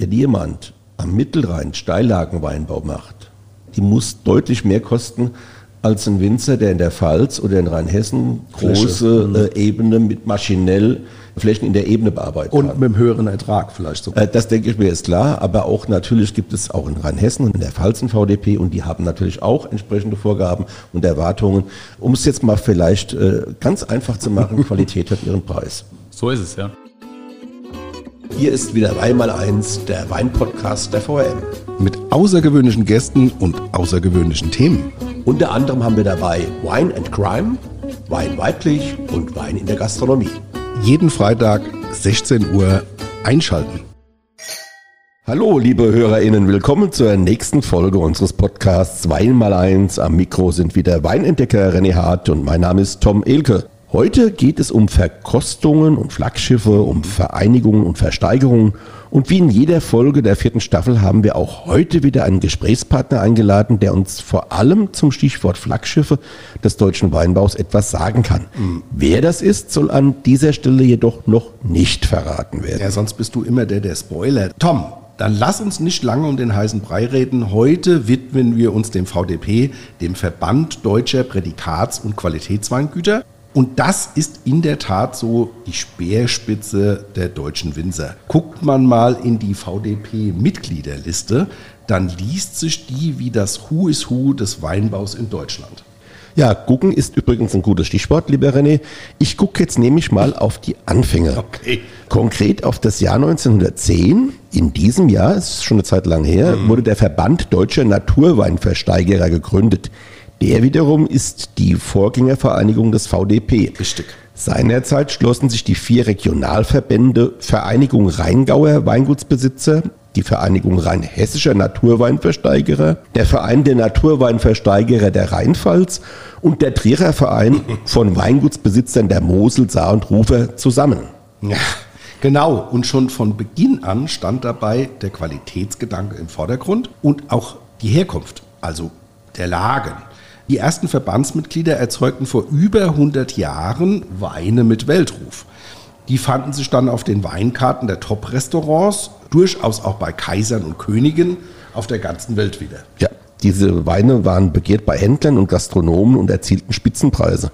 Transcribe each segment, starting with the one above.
wenn jemand am Mittelrhein Steillagenweinbau macht, die muss deutlich mehr kosten als ein Winzer, der in der Pfalz oder in Rheinhessen große Mhm. äh, Ebene mit maschinell Flächen in der Ebene bearbeitet Und hat. mit einem höheren Ertrag vielleicht sogar. Äh, Das denke ich mir ist klar, aber auch natürlich gibt es auch in Rheinhessen und in der Pfalz ein VDP und die haben natürlich auch entsprechende Vorgaben und Erwartungen. Um es jetzt mal vielleicht äh, ganz einfach zu machen, Qualität hat ihren Preis. So ist es, ja. Hier ist wieder Weinmal eins, der Weinpodcast der VRM. Mit außergewöhnlichen Gästen und außergewöhnlichen Themen. Unter anderem haben wir dabei Wine and Crime, Wein weiblich und Wein in der Gastronomie. Jeden Freitag 16 Uhr einschalten. Hallo, liebe HörerInnen, willkommen zur nächsten Folge unseres Podcasts Wein mal. Am Mikro sind wieder Weinentdecker René Hart und mein Name ist Tom Elke. Heute geht es um Verkostungen und Flaggschiffe, um Vereinigungen und Versteigerungen. Und wie in jeder Folge der vierten Staffel haben wir auch heute wieder einen Gesprächspartner eingeladen, der uns vor allem zum Stichwort Flaggschiffe des deutschen Weinbaus etwas sagen kann. Wer das ist, soll an dieser Stelle jedoch noch nicht verraten werden. Ja, sonst bist du immer der, der Spoiler. Tom, dann lass uns nicht lange um den heißen Brei reden. Heute widmen wir uns dem VDP, dem Verband Deutscher Prädikats- und Qualitätsweingüter. Und das ist in der Tat so die Speerspitze der deutschen Winzer. Guckt man mal in die VDP-Mitgliederliste, dann liest sich die wie das Who is Who des Weinbaus in Deutschland. Ja, gucken ist übrigens ein gutes Stichwort, lieber René. Ich gucke jetzt nämlich mal auf die Anfänge. Okay. Konkret auf das Jahr 1910. In diesem Jahr, es ist schon eine Zeit lang her, wurde der Verband Deutscher Naturweinversteigerer gegründet. Der wiederum ist die Vorgängervereinigung des VDP. Richtig. Seinerzeit schlossen sich die vier Regionalverbände Vereinigung Rheingauer Weingutsbesitzer, die Vereinigung Rheinhessischer Naturweinversteigerer, der Verein der Naturweinversteigerer der Rheinpfalz und der Trierer Verein von Weingutsbesitzern der Mosel, Saar und Rufer zusammen. Ja, genau. Und schon von Beginn an stand dabei der Qualitätsgedanke im Vordergrund und auch die Herkunft, also der Lagen. Die ersten Verbandsmitglieder erzeugten vor über 100 Jahren Weine mit Weltruf. Die fanden sich dann auf den Weinkarten der Top-Restaurants, durchaus auch bei Kaisern und Königen auf der ganzen Welt wieder. Ja, diese Weine waren begehrt bei Händlern und Gastronomen und erzielten Spitzenpreise.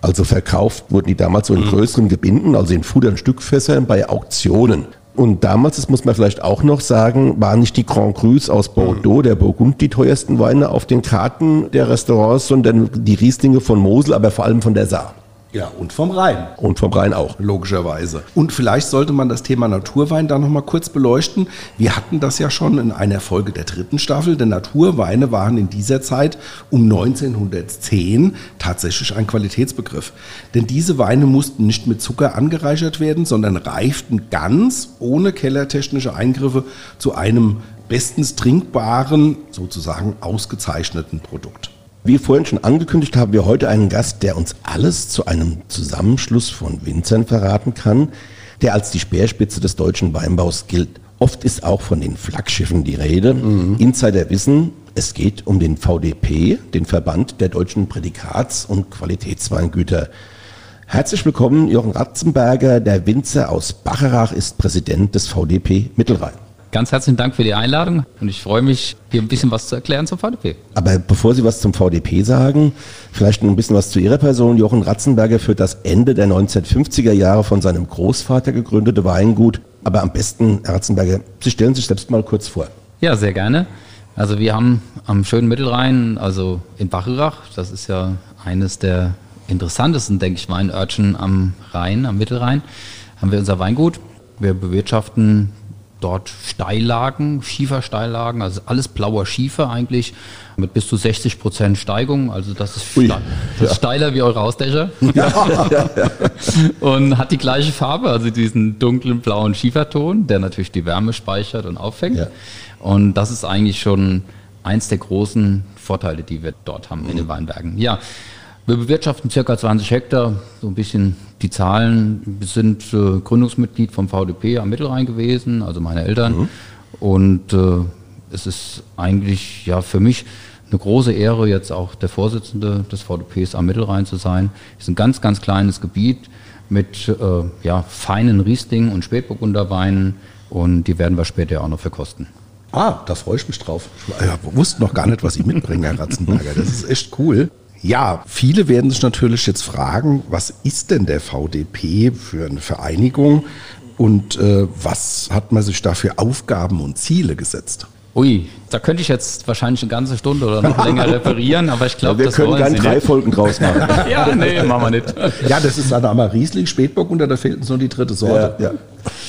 Also verkauft wurden die damals so in größeren Gebinden, also in Fudern Stückfässern bei Auktionen. Und damals, das muss man vielleicht auch noch sagen, waren nicht die Grand Crus aus Bordeaux, der Burgund, die teuersten Weine auf den Karten der Restaurants, sondern die Rieslinge von Mosel, aber vor allem von der Saar. Ja, und vom Rhein. Und vom Rhein auch. Logischerweise. Und vielleicht sollte man das Thema Naturwein da nochmal kurz beleuchten. Wir hatten das ja schon in einer Folge der dritten Staffel, denn Naturweine waren in dieser Zeit um 1910 tatsächlich ein Qualitätsbegriff. Denn diese Weine mussten nicht mit Zucker angereichert werden, sondern reiften ganz ohne kellertechnische Eingriffe zu einem bestens trinkbaren, sozusagen ausgezeichneten Produkt. Wie vorhin schon angekündigt, haben wir heute einen Gast, der uns alles zu einem Zusammenschluss von Winzern verraten kann, der als die Speerspitze des deutschen Weinbaus gilt. Oft ist auch von den Flaggschiffen die Rede. Insider wissen, es geht um den VDP, den Verband der deutschen Prädikats- und Qualitätsweingüter. Herzlich willkommen, Jochen Ratzenberger, der Winzer aus Bacharach ist Präsident des VDP Mittelrhein. Ganz herzlichen Dank für die Einladung und ich freue mich, hier ein bisschen was zu erklären zum VDP. Aber bevor Sie was zum VDP sagen, vielleicht noch ein bisschen was zu Ihrer Person. Jochen Ratzenberger führt das Ende der 1950er Jahre von seinem Großvater gegründete Weingut. Aber am besten, Herr Ratzenberger, Sie stellen sich selbst mal kurz vor. Ja, sehr gerne. Also wir haben am schönen Mittelrhein, also in Bacharach, das ist ja eines der interessantesten, denke ich, Weinörtchen am Rhein, am Mittelrhein, haben wir unser Weingut. Wir bewirtschaften dort Steillagen, Schiefersteillagen, also alles blauer Schiefer eigentlich, mit bis zu 60 Prozent Steigung. Also das ist, Ui. ste das ist steiler wie eure Hausdächer. und hat die gleiche Farbe, also diesen dunklen blauen Schieferton, der natürlich die Wärme speichert und auffängt. Ja. Und das ist eigentlich schon eins der großen Vorteile, die wir dort haben in den Weinbergen. Ja, wir bewirtschaften circa 20 Hektar, so ein bisschen die Zahlen. Sind äh, Gründungsmitglied vom VDP am Mittelrhein gewesen, also meine Eltern. Und äh, es ist eigentlich ja für mich eine große Ehre, jetzt auch der Vorsitzende des VDPs am Mittelrhein zu sein. Es ist ein ganz, ganz kleines Gebiet mit äh, ja, feinen Riesling und Spätburgunderweinen Und die werden wir später auch noch verkosten. Ah, da freue ich mich drauf. Ich wusste noch gar nicht, was ich mitbringe, Herr Ratzenberger. Das ist echt cool. Ja, viele werden sich natürlich jetzt fragen, was ist denn der VDP für eine Vereinigung und äh, was hat man sich da für Aufgaben und Ziele gesetzt? Ui, da könnte ich jetzt wahrscheinlich eine ganze Stunde oder noch länger reparieren, aber ich glaube, ja, wir das können gerne drei nicht. Folgen draus machen. ja, nee, machen wir nicht. Ja, das ist dann einmal Riesling, Spätbock und da fehlt uns nur die dritte Sorte. Ja, ja.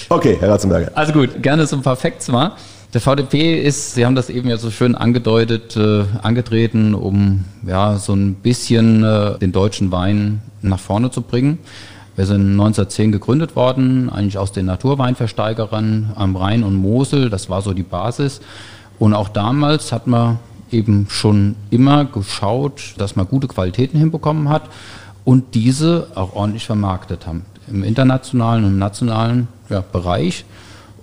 Okay, Herr Ratzenberger. Also gut, gerne so ein paar Facts mal. Der VDP ist, Sie haben das eben ja so schön angedeutet, äh, angetreten, um ja so ein bisschen äh, den deutschen Wein nach vorne zu bringen. Wir sind 1910 gegründet worden, eigentlich aus den Naturweinversteigerern am Rhein und Mosel. Das war so die Basis. Und auch damals hat man eben schon immer geschaut, dass man gute Qualitäten hinbekommen hat und diese auch ordentlich vermarktet haben. Im internationalen und nationalen ja, Bereich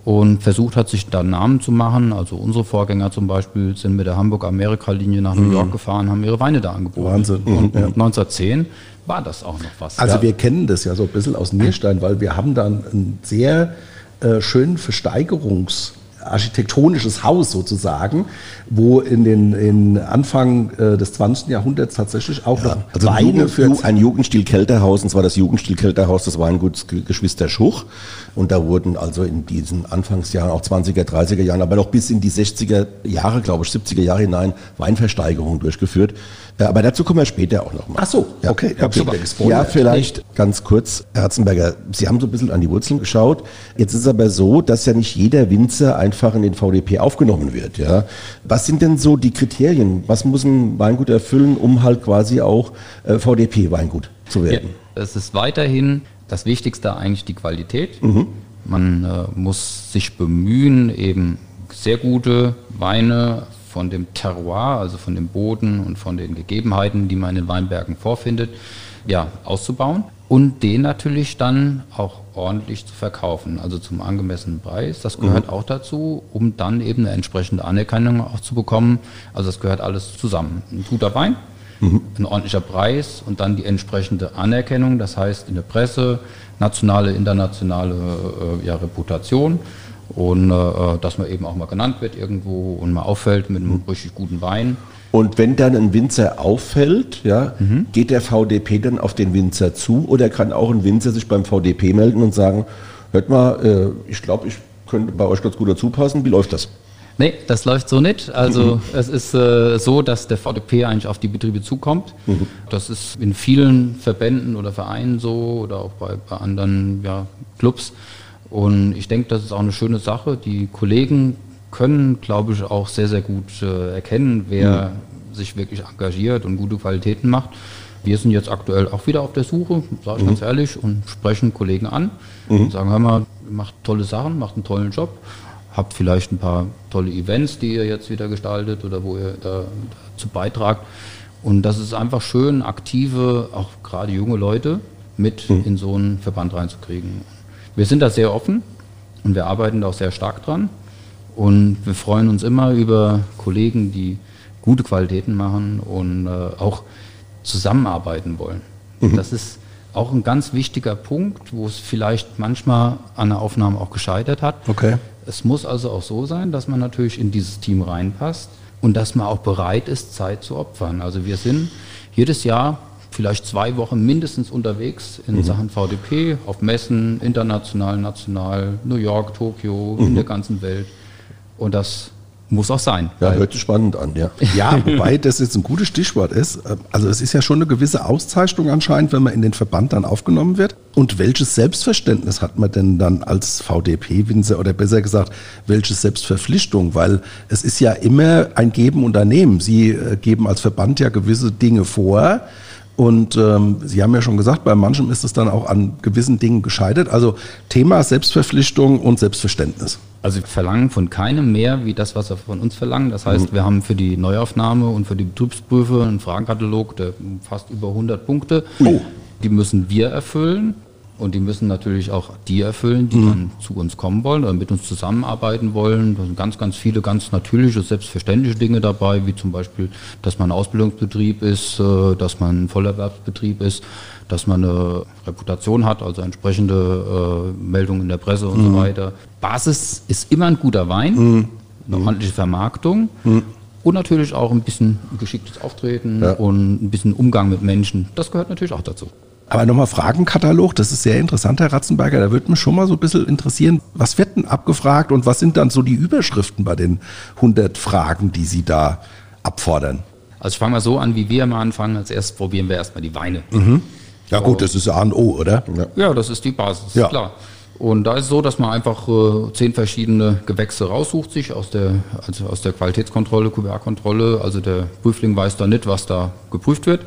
und versucht hat, sich da Namen zu machen. Also unsere Vorgänger zum Beispiel sind mit der Hamburg-Amerika-Linie nach New York mhm. gefahren, haben ihre Weine da angeboten. Wahnsinn. Und, mhm. 1910 war das auch noch was. Also ja. wir kennen das ja so ein bisschen aus Nierstein, weil wir haben dann einen sehr äh, schönen Versteigerungs- architektonisches Haus sozusagen, wo in den in Anfang äh, des 20. Jahrhunderts tatsächlich auch ja, noch also Weine Jugend, für ein Jugendstil Kälterhaus, und zwar das Jugendstil Kälterhaus des Weinguts Geschwister Schuch. Und da wurden also in diesen Anfangsjahren, auch 20er, 30er Jahren, aber noch bis in die 60er Jahre, glaube ich, 70er Jahre hinein Weinversteigerungen durchgeführt. Äh, aber dazu kommen wir später auch noch mal. Ach so, okay. Ja, okay. ja vielleicht ganz kurz, Herr Herzenberger, Sie haben so ein bisschen an die Wurzeln geschaut. Jetzt ist es aber so, dass ja nicht jeder Winzer einfach in den VDP aufgenommen wird. Ja? Was sind denn so die Kriterien? Was muss ein Weingut erfüllen, um halt quasi auch äh, VDP-Weingut zu werden? Ja, es ist weiterhin das Wichtigste eigentlich die Qualität. Mhm. Man äh, muss sich bemühen, eben sehr gute Weine von dem Terroir, also von dem Boden und von den Gegebenheiten, die man in den Weinbergen vorfindet, ja, auszubauen und den natürlich dann auch ordentlich zu verkaufen, also zum angemessenen Preis. Das gehört mhm. auch dazu, um dann eben eine entsprechende Anerkennung auch zu bekommen. Also das gehört alles zusammen. Ein guter Wein, mhm. ein ordentlicher Preis und dann die entsprechende Anerkennung, das heißt in der Presse, nationale, internationale äh, ja, Reputation und äh, dass man eben auch mal genannt wird irgendwo und mal auffällt mit einem richtig guten Wein. Und wenn dann ein Winzer auffällt, ja, mhm. geht der VDP dann auf den Winzer zu oder kann auch ein Winzer sich beim VDP melden und sagen, hört mal, äh, ich glaube, ich könnte bei euch ganz gut dazu passen. Wie läuft das? Nee, das läuft so nicht. Also mhm. es ist äh, so, dass der VDP eigentlich auf die Betriebe zukommt. Mhm. Das ist in vielen Verbänden oder Vereinen so oder auch bei, bei anderen ja, Clubs. Und ich denke, das ist auch eine schöne Sache. Die Kollegen können, glaube ich, auch sehr, sehr gut äh, erkennen, wer mhm. sich wirklich engagiert und gute Qualitäten macht. Wir sind jetzt aktuell auch wieder auf der Suche, sage ich mhm. ganz ehrlich, und sprechen Kollegen an mhm. und sagen, hör mal, macht tolle Sachen, macht einen tollen Job, habt vielleicht ein paar tolle Events, die ihr jetzt wieder gestaltet oder wo ihr da, dazu beitragt. Und das ist einfach schön, aktive, auch gerade junge Leute mit mhm. in so einen Verband reinzukriegen. Wir sind da sehr offen und wir arbeiten da auch sehr stark dran. Und wir freuen uns immer über Kollegen, die gute Qualitäten machen und äh, auch zusammenarbeiten wollen. Mhm. Das ist auch ein ganz wichtiger Punkt, wo es vielleicht manchmal an der Aufnahme auch gescheitert hat. Okay. Es muss also auch so sein, dass man natürlich in dieses Team reinpasst und dass man auch bereit ist, Zeit zu opfern. Also wir sind jedes Jahr vielleicht zwei Wochen mindestens unterwegs in mhm. Sachen VDP, auf Messen, international, national, New York, Tokio, mhm. in der ganzen Welt. Und das muss auch sein. Ja, hört sich spannend an, ja. Ja, wobei das jetzt ein gutes Stichwort ist. Also es ist ja schon eine gewisse Auszeichnung anscheinend, wenn man in den Verband dann aufgenommen wird. Und welches Selbstverständnis hat man denn dann als VDP-Winzer oder besser gesagt, welche Selbstverpflichtung? Weil es ist ja immer ein Geben und Nehmen. Sie äh, geben als Verband ja gewisse Dinge vor und ähm, Sie haben ja schon gesagt, bei manchen ist es dann auch an gewissen Dingen gescheitert. Also Thema Selbstverpflichtung und Selbstverständnis. Also wir verlangen von keinem mehr wie das, was wir von uns verlangen. Das heißt, mhm. wir haben für die Neuaufnahme und für die Betriebsprüfe einen Fragenkatalog, der fast über 100 Punkte. Oh. Die müssen wir erfüllen. Und die müssen natürlich auch die erfüllen, die mhm. dann zu uns kommen wollen oder mit uns zusammenarbeiten wollen. Da sind ganz, ganz viele ganz natürliche, selbstverständliche Dinge dabei, wie zum Beispiel, dass man ein Ausbildungsbetrieb ist, äh, dass man ein Vollerwerbsbetrieb ist, dass man eine Reputation hat, also entsprechende äh, Meldungen in der Presse und mhm. so weiter. Basis ist immer ein guter Wein, mhm. eine ordentliche Vermarktung. Mhm. Und natürlich auch ein bisschen geschicktes Auftreten ja. und ein bisschen Umgang mit Menschen. Das gehört natürlich auch dazu. Aber nochmal Fragenkatalog, das ist sehr interessant, Herr Ratzenberger. Da würde mich schon mal so ein bisschen interessieren, was wird denn abgefragt und was sind dann so die Überschriften bei den 100 Fragen, die Sie da abfordern? Also ich fange mal so an, wie wir mal anfangen. Als erstes probieren wir erstmal die Weine. Mhm. Ja gut, das ist A und O, oder? Ja, das ist die Basis, ja. klar. Und da ist es so, dass man einfach äh, zehn verschiedene Gewächse raussucht sich aus der, also aus der Qualitätskontrolle, QBA-Kontrolle. Also der Prüfling weiß da nicht, was da geprüft wird.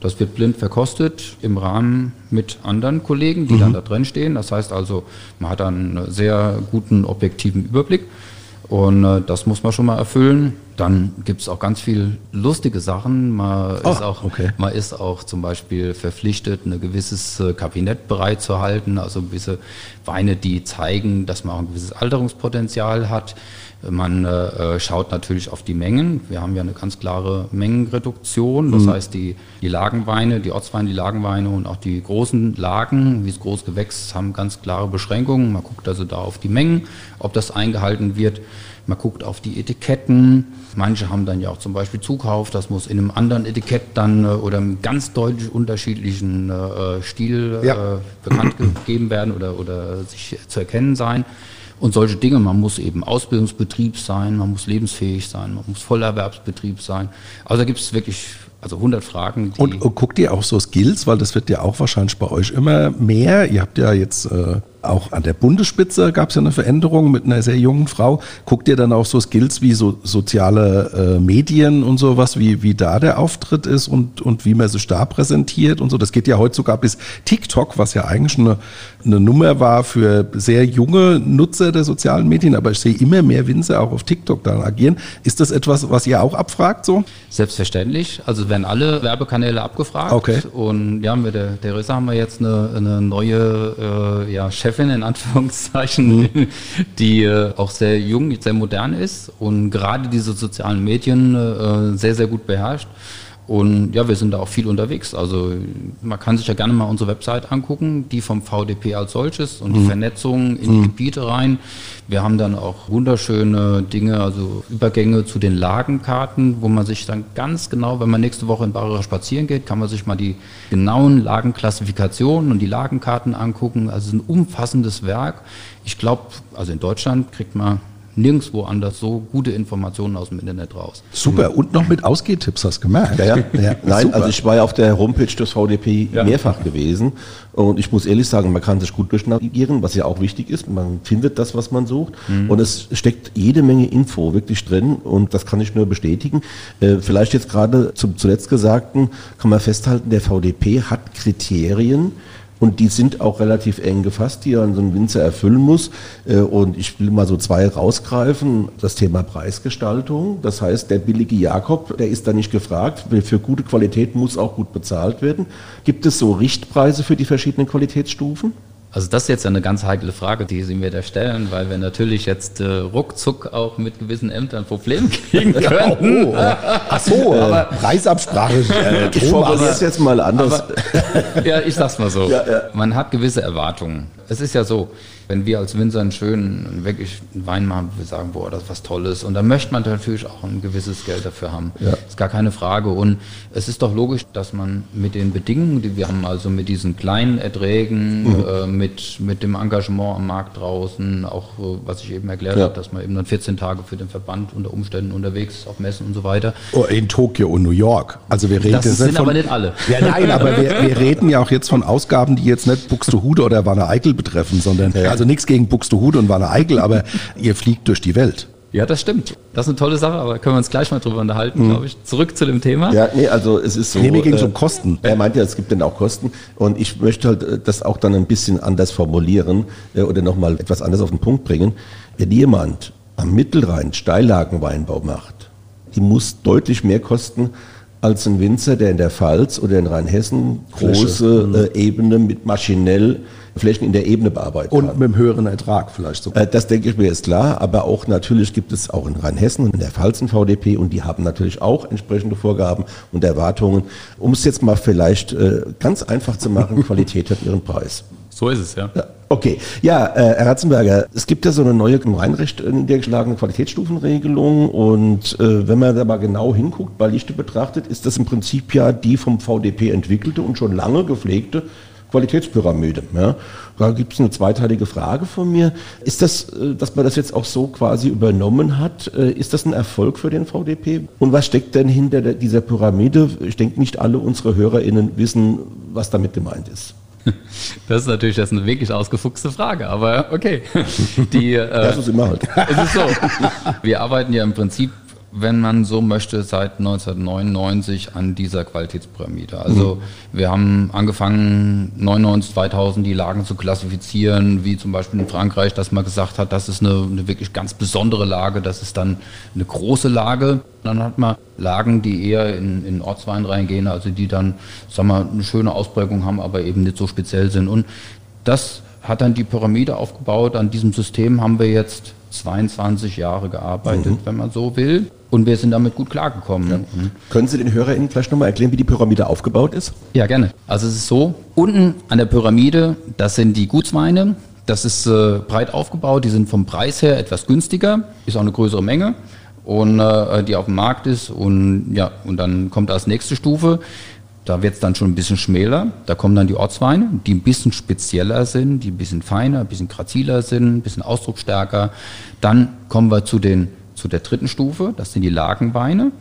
Das wird blind verkostet im Rahmen mit anderen Kollegen, die mhm. dann da drin stehen. Das heißt also, man hat einen sehr guten objektiven Überblick. Und äh, das muss man schon mal erfüllen. Dann gibt es auch ganz viel lustige Sachen. Man, oh, ist auch, okay. man ist auch zum Beispiel verpflichtet, ein gewisses äh, Kabinett bereitzuhalten, also gewisse Weine, die zeigen, dass man auch ein gewisses Alterungspotenzial hat. Man äh, schaut natürlich auf die Mengen. Wir haben ja eine ganz klare Mengenreduktion. Das mhm. heißt, die, die Lagenweine, die Ortsweine, die Lagenweine und auch die großen Lagen, wie das Großgewächs, haben ganz klare Beschränkungen. Man guckt also da auf die Mengen, ob das eingehalten wird. Man guckt auf die Etiketten. Manche haben dann ja auch zum Beispiel Zukauf. Das muss in einem anderen Etikett dann äh, oder einem ganz deutlich unterschiedlichen äh, Stil äh, ja. bekannt gegeben werden oder, oder sich zu erkennen sein und solche Dinge. Man muss eben Ausbildungsbetrieb sein, man muss lebensfähig sein, man muss Vollerwerbsbetrieb sein. Also da gibt es wirklich also 100 Fragen. Und, und, guckt ihr auch so Skills, weil das wird ja auch wahrscheinlich bei euch immer mehr. Ihr habt ja jetzt äh, auch an der Bundesspitze gab es ja eine Veränderung mit einer sehr jungen Frau. Guckt ihr dann auch so Skills wie so soziale äh, Medien und sowas, wie, wie da der Auftritt ist und, und wie man sich da präsentiert und so? Das geht ja heute sogar bis TikTok, was ja eigentlich eine, eine Nummer war für sehr junge Nutzer der sozialen Medien, aber ich sehe immer mehr Winzer auch auf TikTok dann agieren. Ist das etwas, was ihr auch abfragt so? Selbstverständlich. Also werden alle Werbekanäle abgefragt. Okay. Und ja, mit der Theresa haben wir jetzt eine, eine neue äh, ja, Chef Chefin in Anführungszeichen, mhm. die äh, auch sehr jung, sehr modern ist und gerade diese sozialen Medien äh, sehr, sehr gut beherrscht. Und ja, wir sind da auch viel unterwegs. Also man kann sich ja gerne mal unsere Website angucken, die vom VDP als solches und die mhm. Vernetzung in die mhm. Gebiete rein. Wir haben dann auch wunderschöne Dinge, also Übergänge zu den Lagenkarten, wo man sich dann ganz genau, wenn man nächste Woche in Barre spazieren geht, kann man sich mal die genauen Lagenklassifikationen und die Lagenkarten angucken. Also ein umfassendes Werk. Ich glaube, also in Deutschland kriegt man nirgendwo anders so gute Informationen aus dem Internet raus. Super, und noch mit Ausgehtipps, hast du gemerkt? Ja, ja. ja Nein, super. also ich war ja auf der Homepage des VDP ja. mehrfach gewesen und ich muss ehrlich sagen, man kann sich gut durchnavigieren, was ja auch wichtig ist. Man findet das, was man sucht mhm. und es steckt jede Menge Info wirklich drin und das kann ich nur bestätigen. Äh, vielleicht jetzt gerade zum zuletzt Gesagten kann man festhalten, der VDP hat Kriterien, und die sind auch relativ eng gefasst, die ja so ein Winzer erfüllen muss. Äh, und ich will mal so zwei rausgreifen. Das Thema Preisgestaltung. Das heißt, der billige Jakob, der ist da nicht gefragt. Für gute Qualität muss auch gut bezahlt werden. Gibt es so Richtpreise für die verschiedenen Qualitätsstufen? Also das ist jetzt eine ganz heikle Frage, die Sie mir da stellen, weil wir natürlich jetzt äh, ruckzuck auch mit gewissen Ämtern Probleme kriegen könnten. oh, ach so, aber Preisabsprache. Äh, ich formuliere es jetzt mal anders. Aber, ja, ich sag's mal so. Ja, ja. Man hat gewisse Erwartungen. Es ist ja so, wenn wir als Winzer einen schönen, wirklich einen Wein machen, wir sagen, boah, das ist was Tolles. Und dann möchte man natürlich auch ein gewisses Geld dafür haben. Ja. Ist gar keine Frage. Und es ist doch logisch, dass man mit den Bedingungen, die wir haben, also mit diesen kleinen Erträgen, mhm. äh, mit, mit dem Engagement am Markt draußen, auch äh, was ich eben erklärt ja. habe, dass man eben dann 14 Tage für den Verband unter Umständen unterwegs ist, auf Messen und so weiter. Oh, in Tokio und New York. Also wir reden das sind von, aber nicht alle. Ja, nein, aber wir, wir, reden ja auch jetzt von Ausgaben, die jetzt nicht Buxtehude oder Wanne Eickel betreffen, sondern ja. Also nichts gegen Buxtehude und Wanne Eickel, aber ihr fliegt durch die Welt. Ja, das stimmt. Das ist eine tolle Sache, aber können wir uns gleich mal drüber unterhalten, mhm. glaube ich. Zurück zu dem Thema. Ja, nee, also es ist so. Nee, mir ging es äh, um Kosten. Er meint ja, es gibt dann auch Kosten. Und ich möchte halt äh, das auch dann ein bisschen anders formulieren äh, oder nochmal etwas anders auf den Punkt bringen. Wenn jemand am Mittelrhein Steillagenweinbau macht, die muss deutlich mehr kosten als ein Winzer, der in der Pfalz oder in Rheinhessen große mhm. äh, Ebene mit maschinell Flächen in der Ebene bearbeiten Und kann. mit einem höheren Ertrag vielleicht sogar. Äh, Das denke ich mir ist klar, aber auch natürlich gibt es auch in Rheinhessen und in der Pfalz ein VDP und die haben natürlich auch entsprechende Vorgaben und Erwartungen. Um es jetzt mal vielleicht äh, ganz einfach zu machen, Qualität hat ihren Preis. So ist es, ja. Ja, okay. Ja, äh, Herr Ratzenberger, es gibt ja so eine neue im Rheinrecht niedergeschlagene Qualitätsstufenregelung und äh, wenn man da mal genau hinguckt, bei Lichte betrachtet, ist das im Prinzip ja die vom VDP entwickelte und schon lange gepflegte Qualitätspyramide. Ja. Da gibt es eine zweiteilige Frage von mir. Ist das, äh, dass man das jetzt auch so quasi übernommen hat, äh, ist das ein Erfolg für den VDP? Und was steckt denn hinter dieser Pyramide? Ich denke, nicht alle unsere HörerInnen wissen, was damit gemeint ist. Das ist natürlich das ist eine wirklich ausgefuchste Frage, aber okay. Die, äh, Das ist immer halt. Es ist so. Wir arbeiten ja im Prinzip, wenn man so möchte, seit 1999 an dieser Qualitätspyramide. Also wir haben angefangen 99, 2000 die Lagen zu klassifizieren, wie zum Beispiel in Frankreich, dass man gesagt hat, das ist eine, eine wirklich ganz besondere Lage, das ist dann eine große Lage. Dann hat man Lagen, die eher in, in Ortswein reingehen, also die dann, sagen wir, eine schöne Ausprägung haben, aber eben nicht so speziell sind. Und das hat dann die Pyramide aufgebaut. An diesem System haben wir jetzt 22 Jahre gearbeitet, wenn man so will. Und wir sind damit gut klargekommen. Mhm. Können Sie den HörerInnen vielleicht nochmal erklären, wie die Pyramide aufgebaut ist? Ja, gerne. Also es ist so, unten an der Pyramide, das sind die Gutsweine. Das ist äh, breit aufgebaut, die sind vom Preis her etwas günstiger, ist auch eine größere Menge und äh, die auf dem Markt ist und ja, und dann kommt als nächste Stufe, da wird es dann schon ein bisschen schmäler, da kommen dann die Ortsweine, die ein bisschen spezieller sind, die ein bisschen feiner, ein bisschen graziler sind, ein bisschen ausdrucksstärker. Dann kommen wir zu den zu der dritten Stufe, das sind die Lagenweine.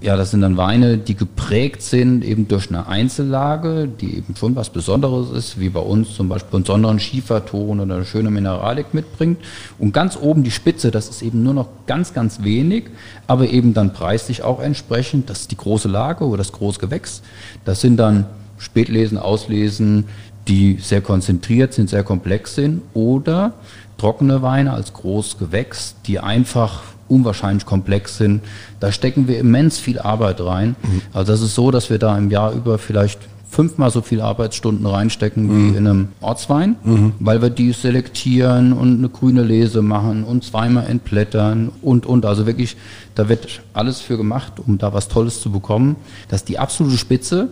Ja, das sind dann Weine, die geprägt sind eben durch eine Einzellage, die eben schon was Besonderes ist, wie bei uns zum Beispiel einen besonderen Schieferton oder eine schöne Mineralik mitbringt. Und ganz oben die Spitze, das ist eben nur noch ganz, ganz wenig, aber eben dann preislich auch entsprechend. Das ist die große Lage oder das Großgewächs. Das sind dann Spätlesen, Auslesen, die sehr konzentriert sind, sehr komplex sind oder trockene Weine als Großgewächs, die einfach unwahrscheinlich komplex sind. Da stecken wir immens viel Arbeit rein. Also das ist so, dass wir da im Jahr über vielleicht fünfmal so viele Arbeitsstunden reinstecken wie in einem Ortswein, weil wir die selektieren und eine grüne Lese machen und zweimal entblättern und, und. Also wirklich, da wird alles für gemacht, um da was Tolles zu bekommen. Das ist die absolute Spitze.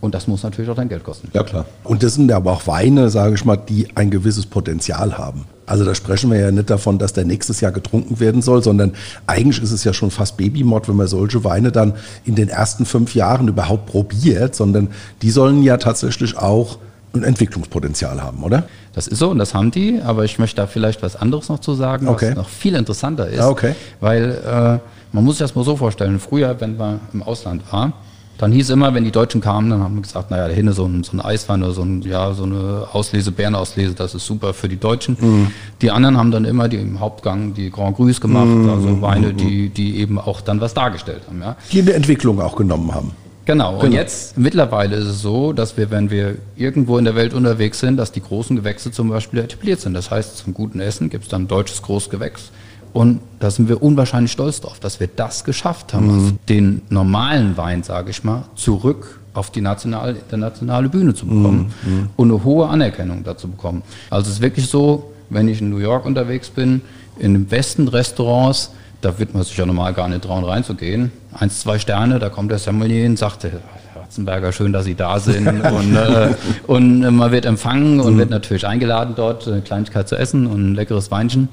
Und das muss natürlich auch dein Geld kosten. Ja, klar. Und das sind aber auch Weine, sage ich mal, die ein gewisses Potenzial haben. Also da sprechen wir ja nicht davon, dass der nächstes Jahr getrunken werden soll, sondern eigentlich ist es ja schon fast Babymod, wenn man solche Weine dann in den ersten fünf Jahren überhaupt probiert, sondern die sollen ja tatsächlich auch ein Entwicklungspotenzial haben, oder? Das ist so und das haben die, aber ich möchte da vielleicht was anderes noch zu sagen, Okay. was noch viel interessanter ist. Ah, okay. Weil äh, man muss sich das mal so vorstellen, früher, wenn man im Ausland war, dann hieß immer, wenn die Deutschen kamen, dann haben wir gesagt, naja, da hinten so ein, so ein Eiswein oder so, ein, ja, so eine Auslese, Bärenauslese, das ist super für die Deutschen. Mhm. Die anderen haben dann immer die im Hauptgang die Grand Crus gemacht, Mhm. also Weine, die, die eben auch dann was dargestellt haben. Ja. Die eine Entwicklung auch genommen haben. Genau. Und jetzt mittlerweile ist es so, dass wir, wenn wir irgendwo in der Welt unterwegs sind, dass die großen Gewächse zum Beispiel etabliert sind. Das heißt, zum guten Essen gibt es dann deutsches Großgewächs. Und da sind wir unwahrscheinlich stolz drauf, dass wir das geschafft haben, also den normalen Wein, sage ich mal, zurück auf die nationale, internationale Bühne zu bekommen und eine hohe Anerkennung dazu bekommen. Also es ist wirklich so, wenn ich in New York unterwegs bin, in den besten Restaurants, da wird man sich ja normal gar nicht trauen, reinzugehen. Eins, zwei Sterne, da kommt der Sommelier und sagt, Herr Ratzenberger, schön, dass Sie da sind. und, äh, und äh, man wird empfangen und wird natürlich eingeladen, dort eine Kleinigkeit zu essen und ein leckeres Weinchen,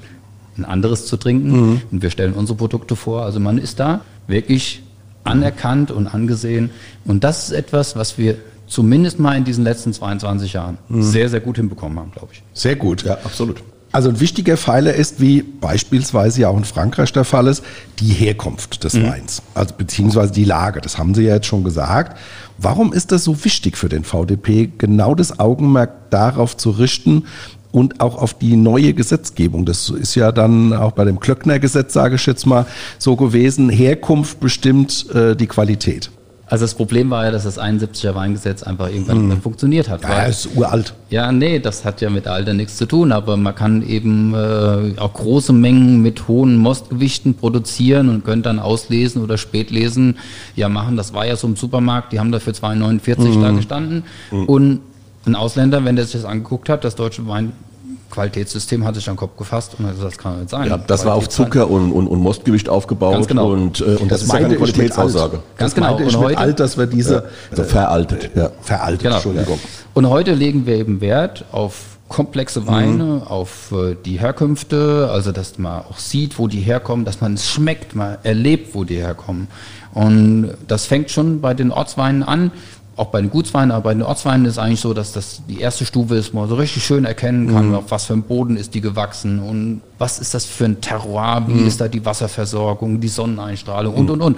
ein anderes zu trinken. Und wir stellen unsere Produkte vor. Also man ist da wirklich anerkannt und angesehen. Und das ist etwas, was wir zumindest mal in diesen letzten 22 Jahren sehr, sehr gut hinbekommen haben, glaube ich. Sehr gut. Ja, absolut. Also ein wichtiger Pfeiler ist, wie beispielsweise ja auch in Frankreich der Fall ist, die Herkunft des Weins, also beziehungsweise die Lage. Das haben Sie ja jetzt schon gesagt. Warum ist das so wichtig für den VDP, genau das Augenmerk darauf zu richten und auch auf die neue Gesetzgebung? Das ist ja dann auch bei dem Klöckner-Gesetz, sage ich jetzt mal, so gewesen. Herkunft bestimmt äh, die Qualität. Also das Problem war ja, dass das 71er Weingesetz einfach irgendwann nicht mehr funktioniert hat. Ja, ist uralt. Ja, nee, das hat ja mit Alter nichts zu tun, aber man kann eben äh, auch große Mengen mit hohen Mostgewichten produzieren und könnte dann auslesen oder spätlesen ja machen. Das war ja so im Supermarkt, die haben dafür 2,49 da gestanden und ein Ausländer, wenn der sich das angeguckt hat, das deutsche Weinqualitätssystem hat sich an den Kopf gefasst und hat das kann nicht sein. Ja, das war auf Zucker und, und, und Mostgewicht aufgebaut Ganz genau. und, äh, und das, Das ist ja mit Qualitätsaussage. Ganz das genau. Und mit heute- alt, dass wir diese Also veraltet, ja. veraltet, Genau. Entschuldigung. Und heute legen wir eben Wert auf komplexe Weine, auf äh, die Herkünfte, also dass man auch sieht, wo die herkommen, dass man es schmeckt, man erlebt, wo die herkommen. Und das fängt schon bei den Ortsweinen an, auch bei den Gutsweinen, aber bei den Ortsweinen ist eigentlich so, dass das die erste Stufe ist, wo man so richtig schön erkennen kann, auf was für ein Boden ist die gewachsen und was ist das für ein Terroir, wie ist da die Wasserversorgung, die Sonneneinstrahlung und, und, und.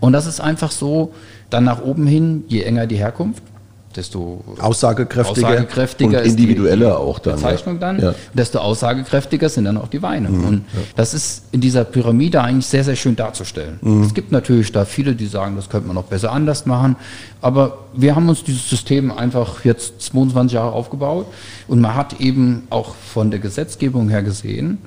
Und das ist einfach so, dann nach oben hin, je enger die Herkunft, desto Aussagekräftiger. aussagekräftiger Und individueller auch dann, Bezeichnung ja. dann, Ja. desto aussagekräftiger sind dann auch die Weine. und das ist in dieser Pyramide eigentlich sehr, sehr schön darzustellen. Es gibt natürlich da viele, die sagen, das könnte man noch besser anders machen, aber wir haben uns dieses System einfach jetzt 22 Jahre aufgebaut und man hat eben auch von der Gesetzgebung her gesehen,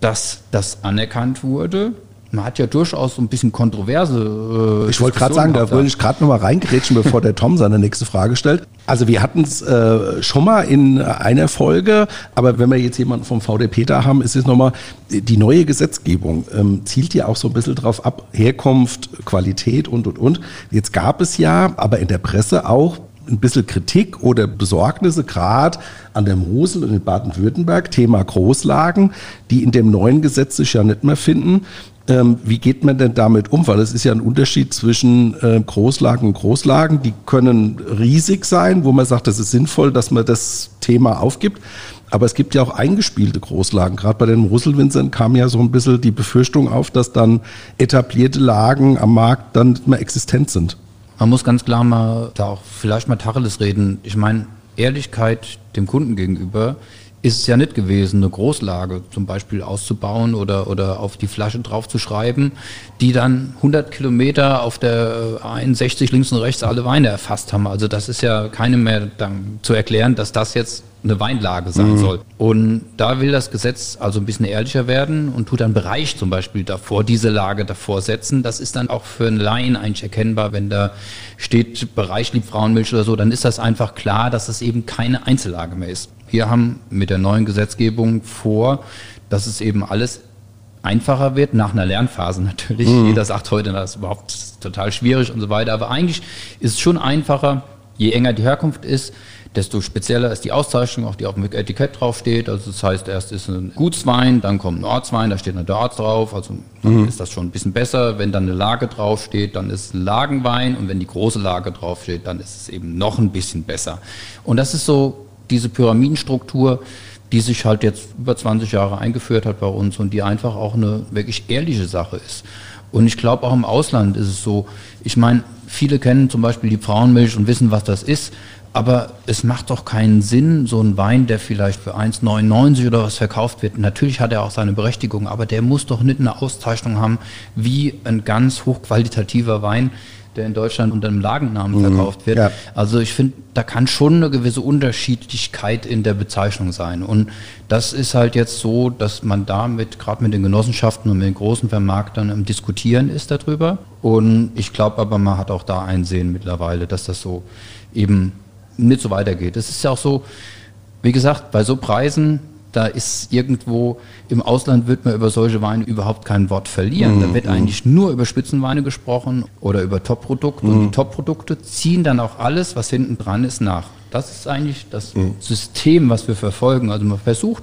dass das anerkannt wurde. Man hat ja durchaus so ein bisschen kontroverse. Äh, Ich wollte gerade sagen, da wollte ich gerade nochmal reingrätschen, bevor der Tom seine nächste Frage stellt. Also wir hatten es äh, schon mal in einer Folge, aber wenn wir jetzt jemanden vom VDP da haben, ist es nochmal, die neue Gesetzgebung ähm, zielt ja auch so ein bisschen drauf ab, Herkunft, Qualität und, und, und. Jetzt gab es ja, aber in der Presse auch ein bisschen Kritik oder Besorgnisse, gerade an der Mosel und in Baden-Württemberg, Thema Großlagen, die in dem neuen Gesetz sich ja nicht mehr finden. Ähm, wie geht man denn damit um? Weil es ist ja ein Unterschied zwischen äh, Großlagen und Großlagen. Die können riesig sein, wo man sagt, das ist sinnvoll, dass man das Thema aufgibt. Aber es gibt ja auch eingespielte Großlagen. Gerade bei den Moselwinzern kam ja so ein bisschen die Befürchtung auf, dass dann etablierte Lagen am Markt dann nicht mehr existent sind. Man muss ganz klar mal da auch vielleicht mal Tacheles reden. Ich meine, Ehrlichkeit dem Kunden gegenüber ist es ja nicht gewesen, eine Großlage zum Beispiel auszubauen oder, oder auf die Flasche drauf zu schreiben, die dann 100 Kilometer auf der 61 links und rechts alle Weine erfasst haben. Also das ist ja keinem mehr dann zu erklären, dass das jetzt eine Weinlage sein soll. Und da will das Gesetz also ein bisschen ehrlicher werden und tut dann Bereich zum Beispiel davor, diese Lage davor setzen. Das ist dann auch für einen Laien eigentlich erkennbar, wenn da steht Bereich Liebfrauenmilch oder so, dann ist das einfach klar, dass es eben keine Einzellage mehr ist. Wir haben mit der neuen Gesetzgebung vor, dass es eben alles einfacher wird, nach einer Lernphase natürlich. Jeder sagt heute, das ist überhaupt total schwierig und so weiter. Aber eigentlich ist es schon einfacher, je enger die Herkunft ist, desto spezieller ist die Auszeichnung, auch die auf dem Etikett draufsteht. Also das heißt, erst ist ein Gutswein, dann kommt ein Ortswein, da steht dann der Ort drauf. Also dann ist das schon ein bisschen besser. Wenn dann eine Lage draufsteht, dann ist es ein Lagenwein. Und wenn die große Lage draufsteht, dann ist es eben noch ein bisschen besser. Und das ist so diese Pyramidenstruktur, die sich halt jetzt über 20 Jahre eingeführt hat bei uns und die einfach auch eine wirklich ehrliche Sache ist. Und ich glaube auch im Ausland ist es so, ich meine, viele kennen zum Beispiel die Frauenmilch und wissen, was das ist, aber es macht doch keinen Sinn, so ein Wein, der vielleicht für 1,99 oder was verkauft wird, natürlich hat er auch seine Berechtigung, aber der muss doch nicht eine Auszeichnung haben wie ein ganz hochqualitativer Wein, der in Deutschland unter einem Lagennamen verkauft wird. ja. Also ich finde, da kann schon eine gewisse Unterschiedlichkeit in der Bezeichnung sein. Und das ist halt jetzt so, dass man damit, gerade mit den Genossenschaften und mit den großen Vermarktern im Diskutieren ist darüber. Und ich glaube aber, man hat auch da Einsehen mittlerweile, dass das so eben nicht so weitergeht. Es ist ja auch so, wie gesagt, bei so Preisen, da ist irgendwo im Ausland wird man über solche Weine überhaupt kein Wort verlieren. Da wird eigentlich nur über Spitzenweine gesprochen oder über Top-Produkte. Und die Top-Produkte ziehen dann auch alles, was hinten dran ist, nach. Das ist eigentlich das System, was wir verfolgen. Also man versucht,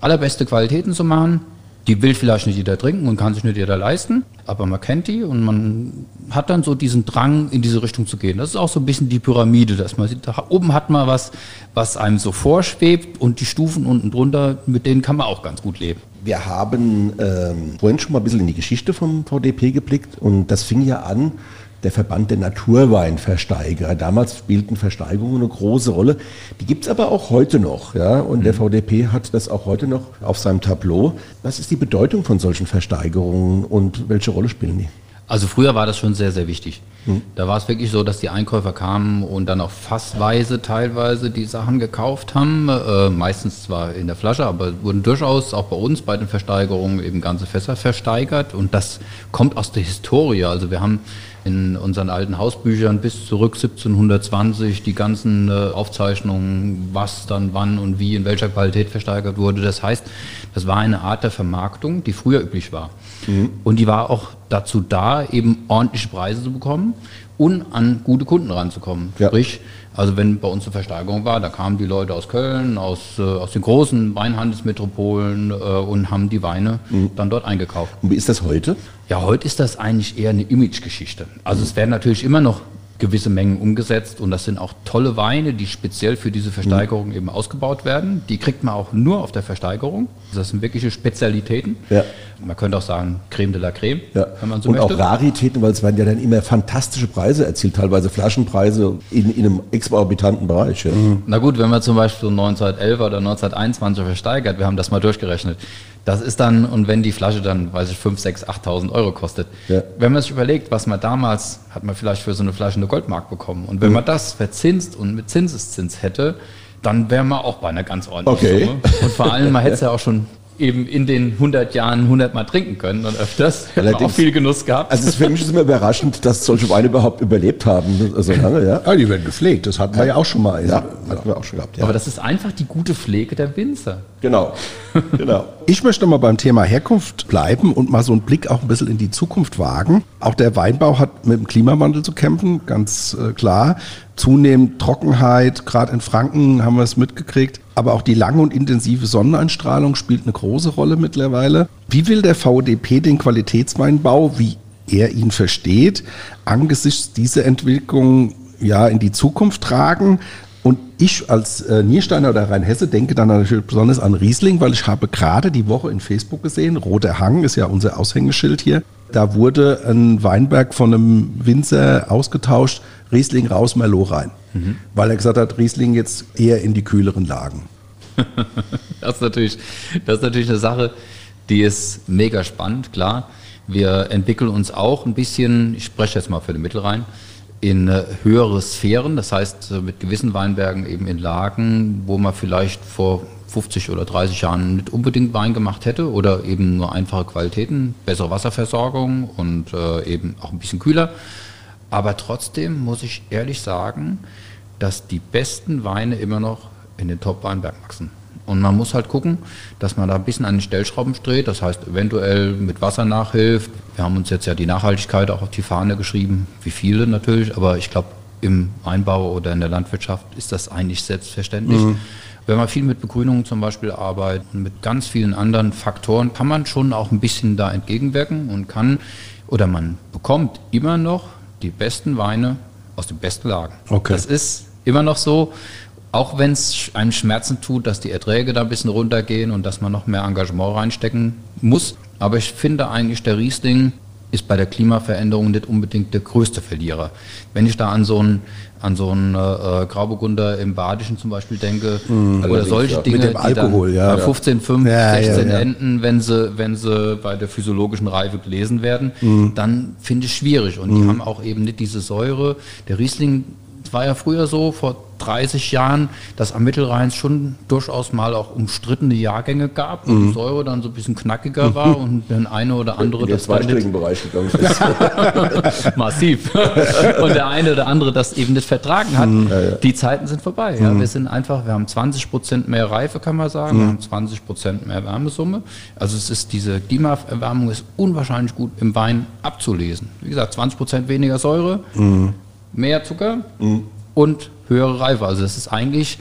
allerbeste Qualitäten zu machen. Die will vielleicht nicht jeder trinken und kann sich nicht jeder leisten, aber man kennt die und man hat dann so diesen Drang, in diese Richtung zu gehen. Das ist auch so ein bisschen die Pyramide, dass man sieht, da oben hat man was, was einem so vorschwebt und die Stufen unten drunter, mit denen kann man auch ganz gut leben. Wir haben ähm, vorhin schon mal ein bisschen in die Geschichte vom VDP geblickt und das fing ja an, der Verband der Naturweinversteiger. Damals spielten Versteigungen eine große Rolle. Die gibt's aber auch heute noch. Ja? Und der VDP hat das auch heute noch auf seinem Tableau. Was ist die Bedeutung von solchen Versteigerungen und welche Rolle spielen die? Also früher war das schon sehr, sehr wichtig. Da war es wirklich so, dass die Einkäufer kamen und dann auch fassweise teilweise die Sachen gekauft haben. Äh, meistens zwar in der Flasche, aber wurden durchaus auch bei uns bei den Versteigerungen eben ganze Fässer versteigert. Und das kommt aus der Historie. Also wir haben in unseren alten Hausbüchern bis zurück 1720 die ganzen äh, Aufzeichnungen, was dann wann und wie in welcher Qualität versteigert wurde. Das heißt, das war eine Art der Vermarktung, die früher üblich war. Mhm. Und die war auch dazu da, eben ordentliche Preise zu bekommen und an gute Kunden ranzukommen. Ja. Sprich, also wenn bei uns eine Versteigerung war, da kamen die Leute aus Köln, aus, äh, aus den großen Weinhandelsmetropolen äh, und haben die Weine mhm. dann dort eingekauft. Und wie ist das heute? Ja, heute ist das eigentlich eher eine Imagegeschichte. Also mhm. es werden natürlich immer noch gewisse Mengen umgesetzt und das sind auch tolle Weine, die speziell für diese Versteigerung mhm. eben ausgebaut werden. Die kriegt man auch nur auf der Versteigerung. Das sind wirkliche Spezialitäten. Ja. Man könnte auch sagen Creme de la Creme, ja. wenn man so und möchte. Und auch Raritäten, weil es werden ja dann immer fantastische Preise erzielt, teilweise Flaschenpreise in, in einem exorbitanten Bereich. Ja. Mhm. Na gut, wenn man zum Beispiel 1911 oder 1921 versteigert, wir haben das mal durchgerechnet, das ist dann, und wenn die Flasche dann, weiß ich, 5, 6, 8.000 Euro kostet. Wenn man sich überlegt, was man damals, hat man vielleicht für so eine Flasche eine Goldmark bekommen. Und wenn mhm. man das verzinst und mit Zinseszins hätte, dann wäre man auch bei einer ganz ordentlichen okay. Summe. Und vor allem, man hätte es ja auch schon eben in den 100 Jahren 100 Mal trinken können und öfters. Allerdings, auch viel Genuss gehabt. Also für mich ist immer überraschend, dass solche Weine überhaupt überlebt haben, so lange, ja. Ja, die werden gepflegt, das hatten wir ja auch schon mal. Ja, hatten wir auch schon gehabt, ja. Aber das ist einfach die gute Pflege der Winzer. Genau, genau. Ich möchte mal beim Thema Herkunft bleiben und mal so einen Blick auch ein bisschen in die Zukunft wagen. Auch der Weinbau hat mit dem Klimawandel zu kämpfen, ganz äh, klar. Zunehmend Trockenheit, gerade in Franken haben wir es mitgekriegt aber auch die lange und intensive Sonneneinstrahlung spielt eine große Rolle mittlerweile. Wie will der VDP den Qualitätsweinbau, wie er ihn versteht, angesichts dieser Entwicklung ja in die Zukunft tragen? Und ich als äh, Niersteiner oder Rheinhesse denke dann natürlich besonders an Riesling, weil ich habe gerade die Woche in Facebook gesehen, Roter Hang ist ja unser Aushängeschild hier, da wurde ein Weinberg von einem Winzer ausgetauscht, Riesling raus, Merlot rein. Mhm. Weil er gesagt hat, Riesling jetzt eher in die kühleren Lagen. das, ist natürlich, das ist natürlich eine Sache, die ist mega spannend, klar. Wir entwickeln uns auch ein bisschen, ich spreche jetzt mal für den Mittelrhein, in äh, höhere Sphären, das heißt äh, mit gewissen Weinbergen eben in Lagen, wo man vielleicht vor 50 oder 30 Jahren nicht unbedingt Wein gemacht hätte oder eben nur einfache Qualitäten, bessere Wasserversorgung und äh, eben auch ein bisschen kühler. Aber trotzdem muss ich ehrlich sagen, dass die besten Weine immer noch in den Top-Weinbergen wachsen. Und man muss halt gucken, dass man da ein bisschen an den Stellschrauben dreht, das heißt eventuell mit Wasser nachhilft. Wir haben uns jetzt ja die Nachhaltigkeit auch auf die Fahne geschrieben, wie viele natürlich, aber ich glaube, im Weinbau oder in der Landwirtschaft ist das eigentlich selbstverständlich. Mhm. Wenn man viel mit Begrünungen zum Beispiel arbeitet und mit ganz vielen anderen Faktoren, kann man schon auch ein bisschen da entgegenwirken und kann oder man bekommt immer noch die besten Weine aus den besten Lagen. Okay. Das ist immer noch so, auch wenn es einem Schmerzen tut, dass die Erträge da ein bisschen runtergehen und dass man noch mehr Engagement reinstecken muss. Aber ich finde eigentlich, der Riesling ist bei der Klimaveränderung nicht unbedingt der größte Verlierer. Wenn ich da an so einen, an so einen äh, Grauburgunder im Badischen zum Beispiel denke, mm, oder solche ja. Dinge, Alkohol, die dann ja, bei 15, 5, ja, 16 ja, enden, wenn sie, wenn sie bei der physiologischen Reife gelesen werden, mm. dann finde ich schwierig. Und mm. die haben auch eben nicht diese Säure. Der Riesling war ja früher so, vor 30 Jahren, dass am Mittelrhein schon durchaus mal auch umstrittene Jahrgänge gab, wo mhm. die Säure dann so ein bisschen knackiger war mhm. und der eine oder andere In das zweistelligen Bereich gegangen ist. Massiv. und der eine oder andere das eben nicht vertragen hat. Mhm. Ja, ja. Die Zeiten sind vorbei. Ja. Mhm. Wir sind einfach, wir haben 20 Prozent mehr Reife, kann man sagen, wir mhm. haben 20 Prozent mehr Wärmesumme. Also es ist diese Klimaerwärmung ist unwahrscheinlich gut im Wein abzulesen. Wie gesagt, 20 Prozent weniger Säure, mhm. mehr Zucker und höhere Reife. Also das ist eigentlich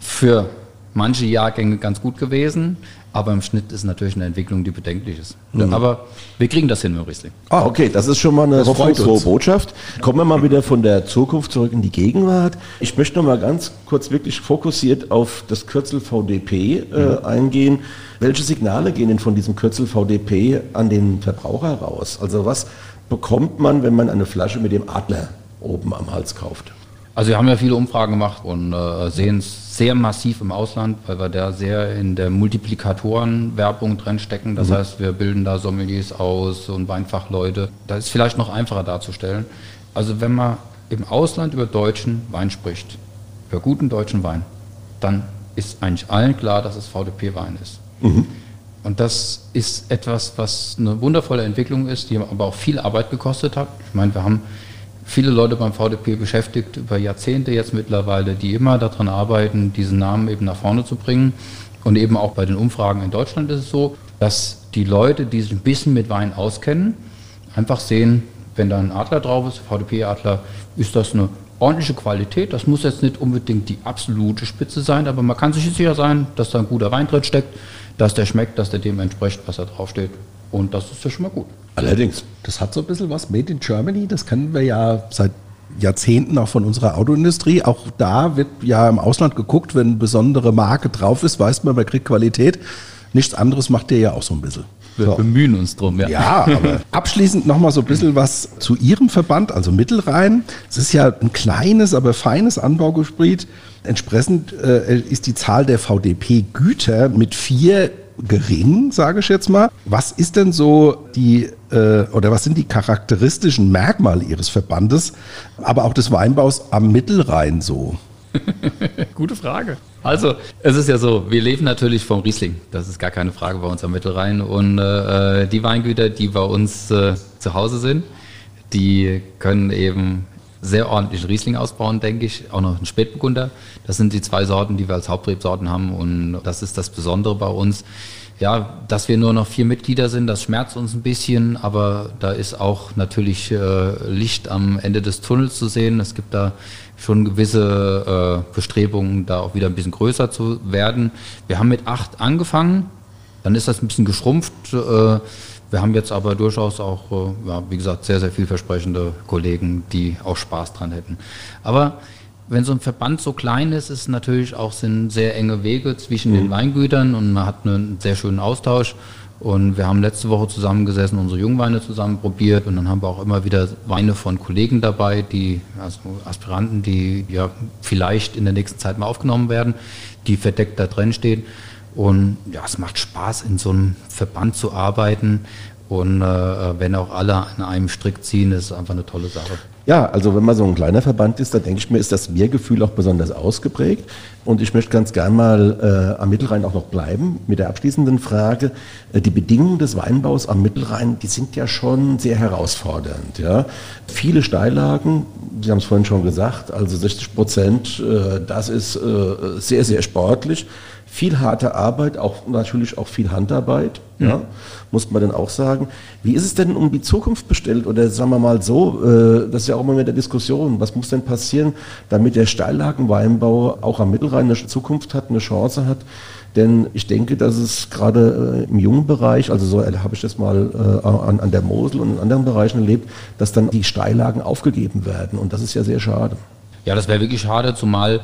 für manche Jahrgänge ganz gut gewesen, aber im Schnitt ist natürlich eine Entwicklung, die bedenklich ist. Mhm. Aber wir kriegen das hin mit Riesling. Ah, okay, das ist schon mal eine hoffnungsfrohe Botschaft. Kommen wir mal wieder von der Zukunft zurück in die Gegenwart. Ich möchte noch mal ganz kurz wirklich fokussiert auf das Kürzel VDP äh, mhm. eingehen. Welche Signale gehen denn von diesem Kürzel VDP an den Verbraucher raus? Also was bekommt man, wenn man eine Flasche mit dem Adler oben am Hals kauft? Also wir haben ja viele Umfragen gemacht und äh, sehen es sehr massiv im Ausland, weil wir da sehr in der Multiplikatorenwerbung drin stecken. Das mhm. heißt, wir bilden da Sommeliers aus und Weinfachleute. Das ist vielleicht noch einfacher darzustellen. Also wenn man im Ausland über deutschen Wein spricht, über guten deutschen Wein, dann ist eigentlich allen klar, dass es VDP-Wein ist. Mhm. Und das ist etwas, was eine wundervolle Entwicklung ist, die aber auch viel Arbeit gekostet hat. Ich meine, wir haben viele Leute beim VDP beschäftigt, über Jahrzehnte jetzt mittlerweile, die immer daran arbeiten, diesen Namen eben nach vorne zu bringen. Und eben auch bei den Umfragen in Deutschland ist es so, dass die Leute, die sich ein bisschen mit Wein auskennen, einfach sehen, wenn da ein Adler drauf ist, VDP-Adler, ist das eine ordentliche Qualität. Das muss jetzt nicht unbedingt die absolute Spitze sein, aber man kann sich sicher sein, dass da ein guter Wein drin steckt, dass der schmeckt, dass der dem entspricht, was da draufsteht. Und das ist ja schon mal gut. Allerdings, das hat so ein bisschen was Made in Germany. Das kennen wir ja seit Jahrzehnten auch von unserer Autoindustrie. Auch da wird ja im Ausland geguckt, wenn eine besondere Marke drauf ist, weiß man, man kriegt Qualität. Nichts anderes macht der ja auch so ein bisschen. Wir so. bemühen uns drum, ja. Ja, aber abschließend nochmal so ein bisschen was zu Ihrem Verband, also Mittelrhein. Es ist ja ein kleines, aber feines Anbaugebiet. Entsprechend äh, ist die Zahl der VDP-Güter mit vier gering, sage ich jetzt mal. Was ist denn so die äh, oder was sind die charakteristischen Merkmale Ihres Verbandes, aber auch des Weinbaus am Mittelrhein so? Gute Frage. Also, es ist ja so, wir leben natürlich vom Riesling. Das ist gar keine Frage bei uns am Mittelrhein. Und äh, die Weingüter, die bei uns äh, zu Hause sind, die können eben sehr ordentlich Riesling ausbauen, denke ich. Auch noch ein Spätburgunder. Das sind die zwei Sorten, die wir als Hauptrebsorten haben. Und das ist das Besondere bei uns. Ja, dass wir nur noch vier Mitglieder sind, das schmerzt uns ein bisschen, aber da ist auch natürlich äh, Licht am Ende des Tunnels zu sehen. Es gibt da schon gewisse äh, Bestrebungen, da auch wieder ein bisschen größer zu werden. Wir haben mit acht angefangen, dann ist das ein bisschen geschrumpft. Äh, wir haben jetzt aber durchaus auch, äh, ja, wie gesagt, sehr, sehr vielversprechende Kollegen, die auch Spaß dran hätten. Aber wenn so ein Verband so klein ist, ist natürlich auch sind sehr enge Wege zwischen mhm. den Weingütern und man hat einen sehr schönen Austausch. Und wir haben letzte Woche zusammengesessen, unsere Jungweine zusammen probiert und dann haben wir auch immer wieder Weine von Kollegen dabei, die, also Aspiranten, die ja vielleicht in der nächsten Zeit mal aufgenommen werden, die verdeckt da drin stehen. Und ja, es macht Spaß, in so einem Verband zu arbeiten. Und äh, wenn auch alle an einem Strick ziehen, ist es einfach eine tolle Sache. Ja, also wenn man so ein kleiner Verband ist, dann denke ich mir, ist das Wir-Gefühl auch besonders ausgeprägt. Und ich möchte ganz gern mal äh, am Mittelrhein auch noch bleiben mit der abschließenden Frage. Äh, die Bedingungen des Weinbaus am Mittelrhein, die sind ja schon sehr herausfordernd. Ja? Viele Steillagen, Sie haben es vorhin schon gesagt, also 60 Prozent, äh, das ist äh, sehr, sehr sportlich viel harte Arbeit, auch natürlich auch viel Handarbeit, mhm. ja, muss man dann auch sagen. Wie ist es denn um die Zukunft bestellt? Oder sagen wir mal so, äh, das ist ja auch immer mit der Diskussion, was muss denn passieren, damit der Steillagenweinbau auch am Mittelrhein eine Zukunft hat, eine Chance hat? Denn ich denke, dass es gerade äh, im jungen Bereich, also so habe ich das mal äh, an, an der Mosel und in anderen Bereichen erlebt, dass dann die Steillagen aufgegeben werden. Und das ist ja sehr schade. Ja, das wäre wirklich schade, zumal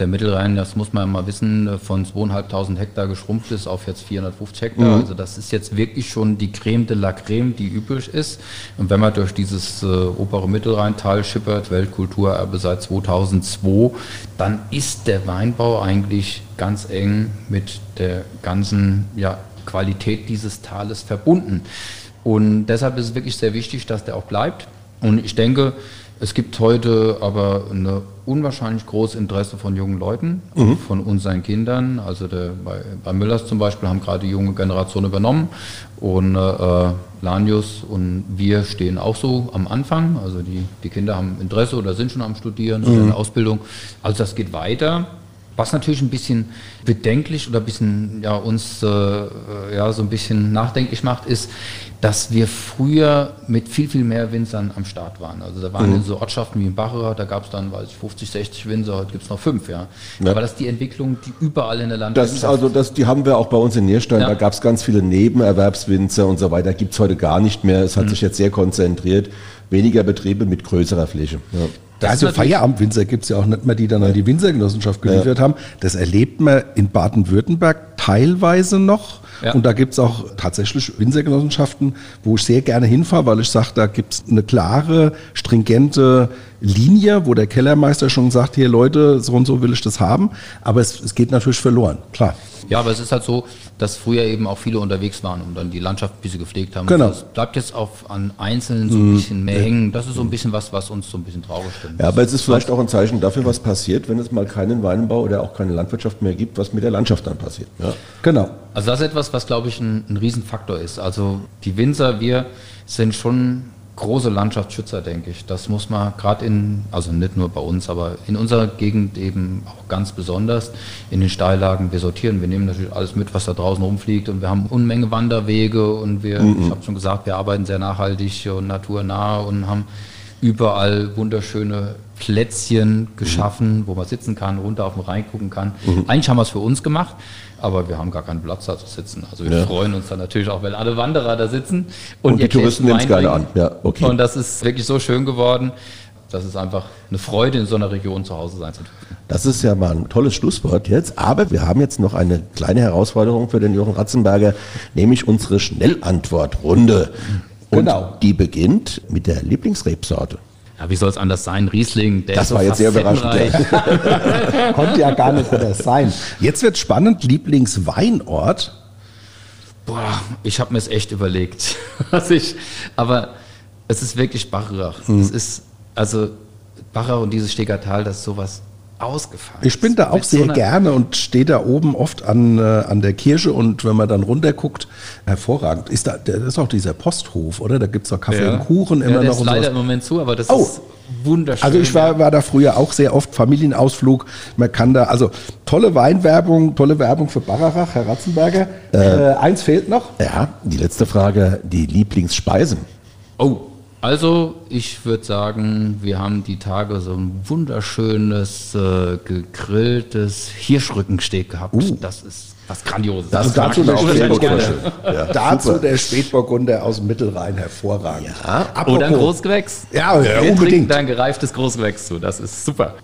der Mittelrhein, das muss man mal wissen, von 2.500 Hektar geschrumpft ist auf jetzt 450 Hektar. Mhm. Also das ist jetzt wirklich schon die Creme de la Creme, die übrig ist. Und wenn man durch dieses äh, obere Mittelrheintal schippert, Weltkulturerbe seit 2002, dann ist der Weinbau eigentlich ganz eng mit der ganzen ja, Qualität dieses Tales verbunden. Und deshalb ist es wirklich sehr wichtig, dass der auch bleibt. Und ich denke, es gibt heute aber eine unwahrscheinlich großes Interesse von jungen Leuten, mhm. von unseren Kindern. Also der, bei, bei Müllers zum Beispiel haben gerade die junge Generation übernommen und äh, Lanius und wir stehen auch so am Anfang. Also die, die Kinder haben Interesse oder sind schon am Studieren mhm. oder in der Ausbildung. Also das geht weiter. Was natürlich ein bisschen bedenklich oder ein bisschen ja, uns äh, ja, so ein bisschen nachdenklich macht, ist, dass wir früher mit viel, viel mehr Winzern am Start waren. Also da waren mhm. so Ortschaften wie in Bacherer, da gab es dann, weiß ich, 50, 60 Winzer, heute gibt es noch fünf, ja. ja. Aber das ist die Entwicklung, die überall in der Landschaft Das ist also, das, die haben wir auch bei uns in Nierstein, ja. da gab es ganz viele Nebenerwerbswinzer und so weiter, gibt es heute gar nicht mehr. Es hat mhm. sich jetzt sehr konzentriert. Weniger Betriebe mit größerer Fläche. Ja. Das also Feierabendwinzer gibt es ja auch nicht mehr, die dann an die Winzergenossenschaft geliefert ja. haben. Das erlebt man in Baden-Württemberg teilweise noch. Ja. Und da gibt es auch tatsächlich Winzergenossenschaften, wo ich sehr gerne hinfahre, weil ich sage, da gibt es eine klare, stringente Linie, wo der Kellermeister schon sagt, hier Leute, so und so will ich das haben. Aber es, es geht natürlich verloren, klar. Ja, aber es ist halt so, dass früher eben auch viele unterwegs waren und dann die Landschaft ein bisschen gepflegt haben. Genau. Das bleibt jetzt auf, an Einzelnen so ein mhm. bisschen mehr hängen. Das ist so ein bisschen was, was uns so ein bisschen traurig stimmt. Ja, aber es ist vielleicht auch ein Zeichen dafür, was passiert, wenn es mal keinen Weinbau oder auch keine Landwirtschaft mehr gibt, was mit der Landschaft dann passiert. Ja. Genau. Also das ist etwas, was, was glaube ich ein, ein Riesenfaktor ist. Also die Winzer, wir sind schon große Landschaftsschützer, denke ich. Das muss man gerade in, also nicht nur bei uns, aber in unserer Gegend eben auch ganz besonders in den Steillagen. Wir sortieren, wir nehmen natürlich alles mit, was da draußen rumfliegt und wir haben Unmenge Wanderwege und wir, mhm. ich habe schon gesagt, wir arbeiten sehr nachhaltig und naturnah und haben überall wunderschöne Plätzchen geschaffen, mhm. wo man sitzen kann, runter auf den Rhein gucken kann. Mhm. Eigentlich haben wir es für uns gemacht, aber wir haben gar keinen Platz da zu sitzen. Also wir ja. freuen uns dann natürlich auch, wenn alle Wanderer da sitzen. Und, und die Touristen nehmen es gerne an. Ja, okay. Und das ist wirklich so schön geworden. Das ist einfach eine Freude, in so einer Region zu Hause sein zu dürfen. Das ist ja mal ein tolles Schlusswort jetzt. Aber wir haben jetzt noch eine kleine Herausforderung für den Jochen Ratzenberger, nämlich unsere Schnellantwortrunde. Und genau. die beginnt mit der Lieblingsrebsorte. Ja, wie soll es anders sein? Riesling, der das ist war jetzt sehr überraschend. Konnte ja gar nicht anders sein. Jetzt wird spannend, Lieblingsweinort. Boah, ich habe mir es echt überlegt. Was ich, aber es ist wirklich Bacharach. Mhm. Es ist, also Bacharach und dieses Stegertal, das ist sowas ausgefallen. Ich bin da auch sehr so gerne und stehe da oben oft an, äh, an der Kirche und wenn man dann runterguckt, hervorragend. Ist da, das ist auch dieser Posthof, oder? Da gibt es doch Kaffee ja. und Kuchen immer ja, der noch. Ist leider sowas. im Moment zu, aber das oh. ist wunderschön. Also ich war, war da früher auch sehr oft Familienausflug. Man kann da, also tolle Weinwerbung, tolle Werbung für Bararach, Herr Ratzenberger. Äh, äh, eins fehlt noch. Ja, die letzte Frage, die Lieblingsspeisen. Oh, also, ich würde sagen, wir haben die Tage so ein wunderschönes äh, gegrilltes Hirschrückensteak gehabt. Uh. Das ist was Grandioses. Das also dazu der Spätburgunder. Ja, dazu der Spätburgunder aus dem Mittelrhein hervorragend. Ja. Oder ein Großgewächs. Ja, ja wir unbedingt. Dann gereiftes Großgewächs zu. Das ist super.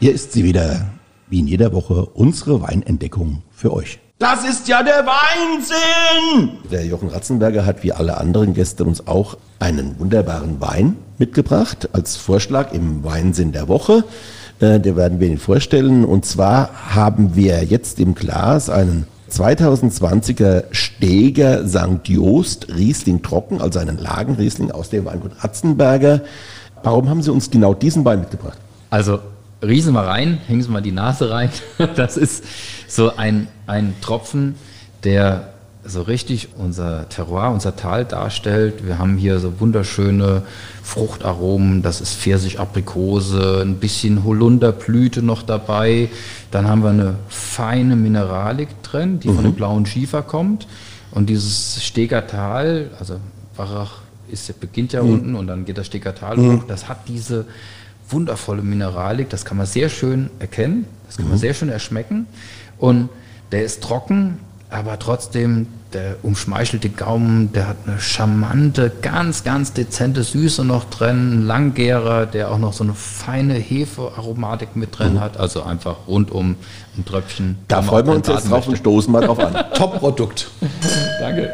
Hier ist sie wieder, wie in jeder Woche, unsere Weinentdeckung für euch. Das ist ja der Weinsinn! Der Jochen Ratzenberger hat wie alle anderen Gäste uns auch einen wunderbaren Wein mitgebracht als Vorschlag im Weinsinn der Woche. Äh, der werden wir Ihnen vorstellen. Und zwar haben wir jetzt im Glas einen 2020er Steger St. Jost Riesling Trocken, also einen Lagenriesling aus dem Weingut Ratzenberger. Warum haben Sie uns genau diesen Wein mitgebracht? Also riesen mal rein, hängen Sie mal die Nase rein. Das ist so ein, ein Tropfen, der so richtig unser Terroir, unser Tal darstellt. Wir haben hier so wunderschöne Fruchtaromen, das ist Pfirsich, Aprikose, ein bisschen Holunderblüte noch dabei. Dann haben wir eine feine Mineralik drin, die mhm. von dem blauen Schiefer kommt. Und dieses Stegertal, also Barach ist, beginnt ja mhm. unten und dann geht das Stegertal mhm. hoch, das hat diese wundervolle Mineralik, das kann man sehr schön erkennen, das kann man mhm. sehr schön erschmecken. Und der ist trocken, aber trotzdem, der umschmeichelte Gaumen, der hat eine charmante, ganz, ganz dezente Süße noch drin, ein Langgärer, der auch noch so eine feine Hefearomatik mit drin mhm. hat, also einfach rundum ein Tröpfchen. Da freuen wir uns jetzt drauf und stoßen mal drauf an. Top-Produkt. Danke.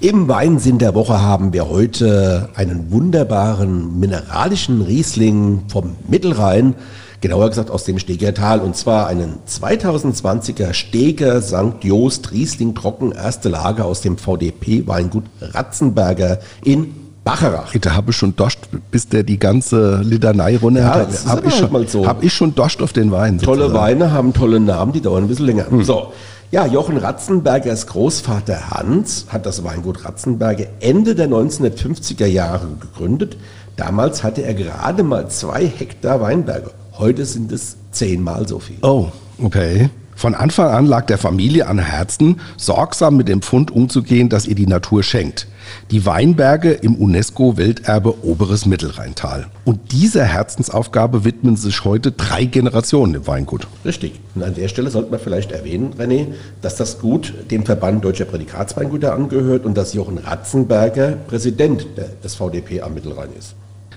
Im Weinsinn der Woche haben wir heute einen wunderbaren mineralischen Riesling vom Mittelrhein, genauer gesagt aus dem Stegertal, und zwar einen 2020er Steger St. Jost Riesling Trocken erste Lage aus dem VDP Weingut Ratzenberger in Bacharach. Da habe ich schon Dost, bis der die ganze Litanei runter ja, hat. Habe ich, schon, so. hab ich schon Dost auf den Wein. Tolle sozusagen. Weine haben tolle Namen, die dauern ein bisschen länger. Hm. So. Ja, Jochen Ratzenbergers Großvater Hans hat das Weingut Ratzenberger Ende der 1950er Jahre gegründet. Damals hatte er gerade mal zwei Hektar Weinberge. Heute sind es zehnmal so viel. Oh, okay. Von Anfang an lag der Familie an Herzen, sorgsam mit dem Pfund umzugehen, das ihr die Natur schenkt die Weinberge im UNESCO-Welterbe Oberes Mittelrheintal. Und dieser Herzensaufgabe widmen sich heute drei Generationen im Weingut. Richtig. Und an der Stelle sollte man vielleicht erwähnen, René, dass das Gut dem Verband Deutscher Prädikatsweingüter angehört und dass Jochen Ratzenberger Präsident des VDP am Mittelrhein ist.